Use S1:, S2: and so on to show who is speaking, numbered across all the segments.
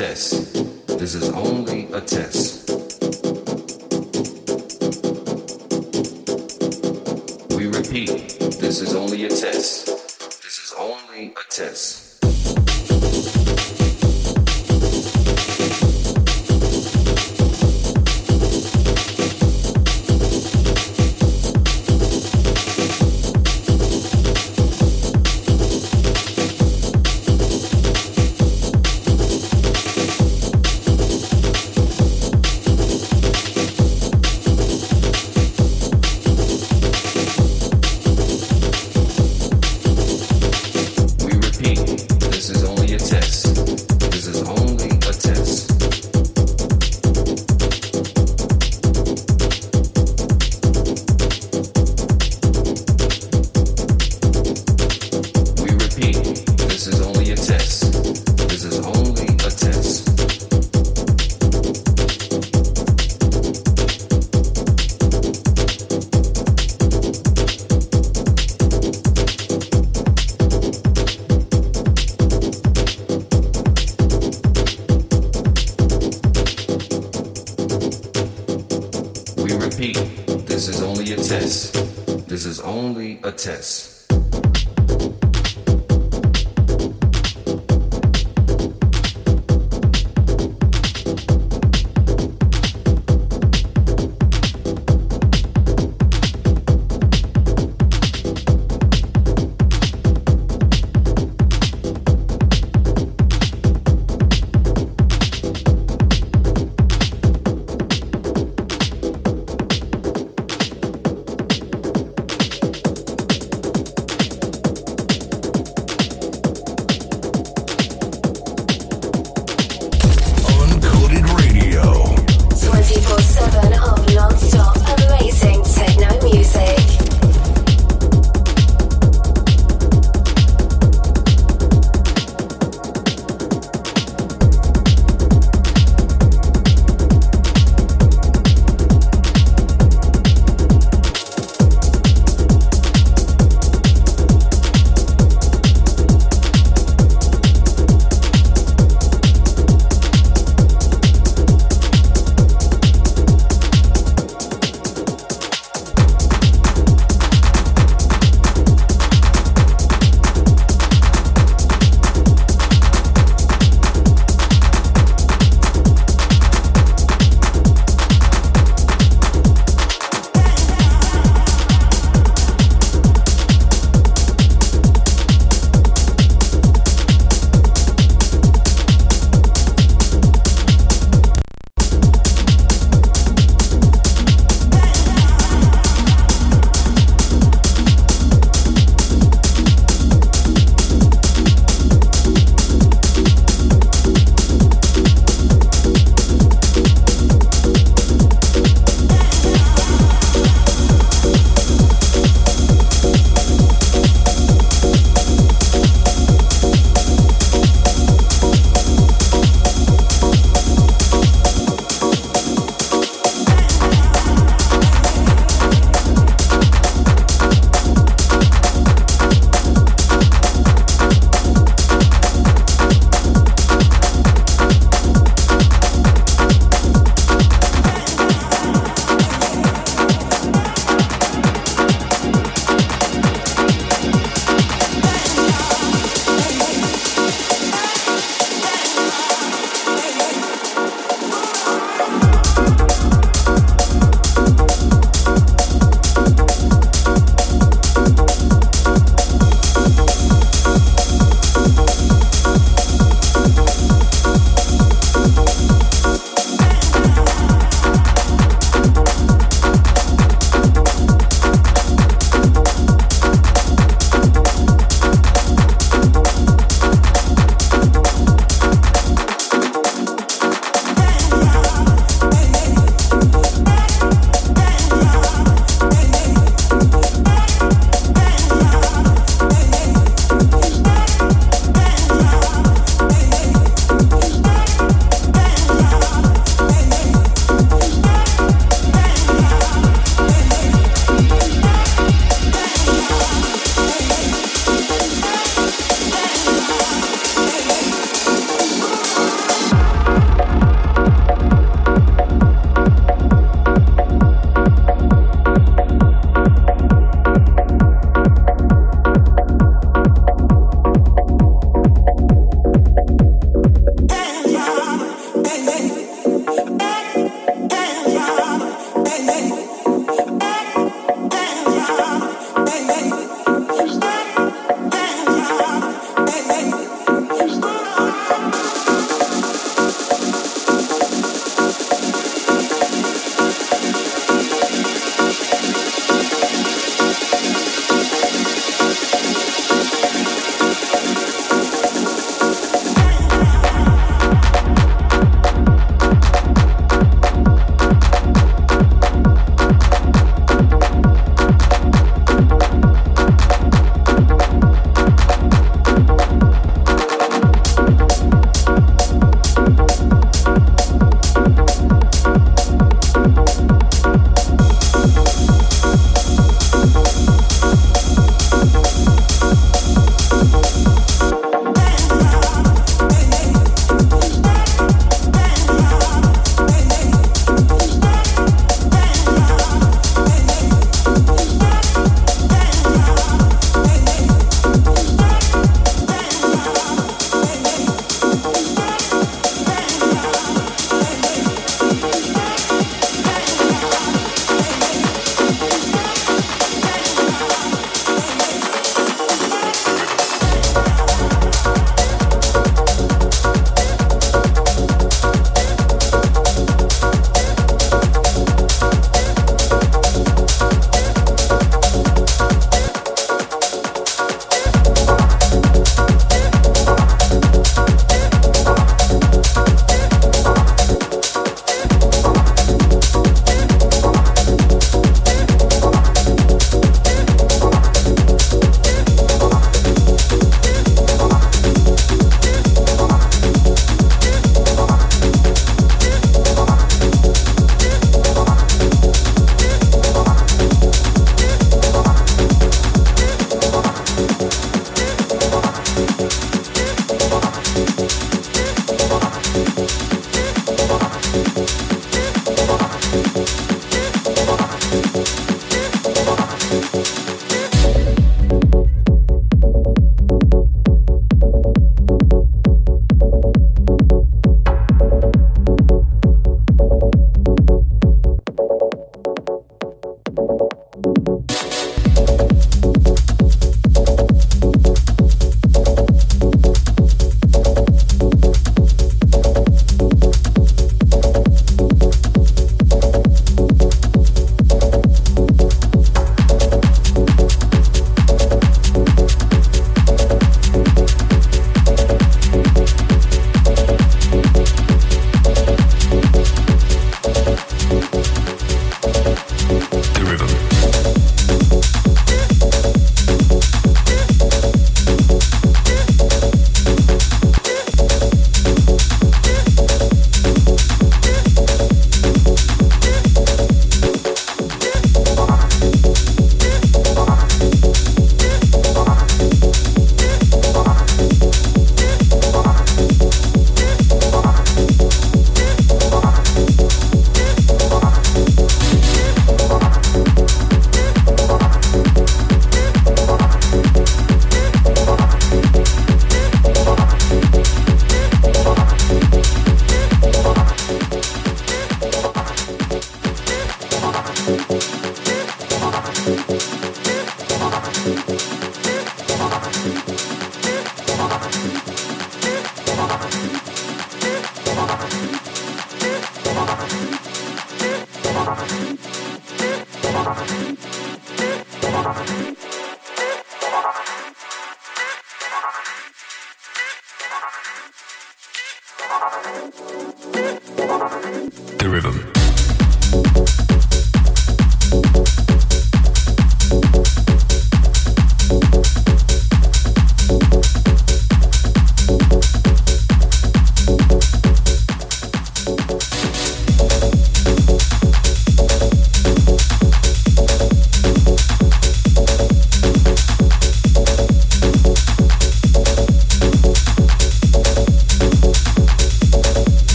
S1: Jesus. Test.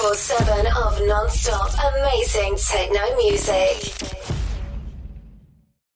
S2: 24 7 of non stop amazing techno music.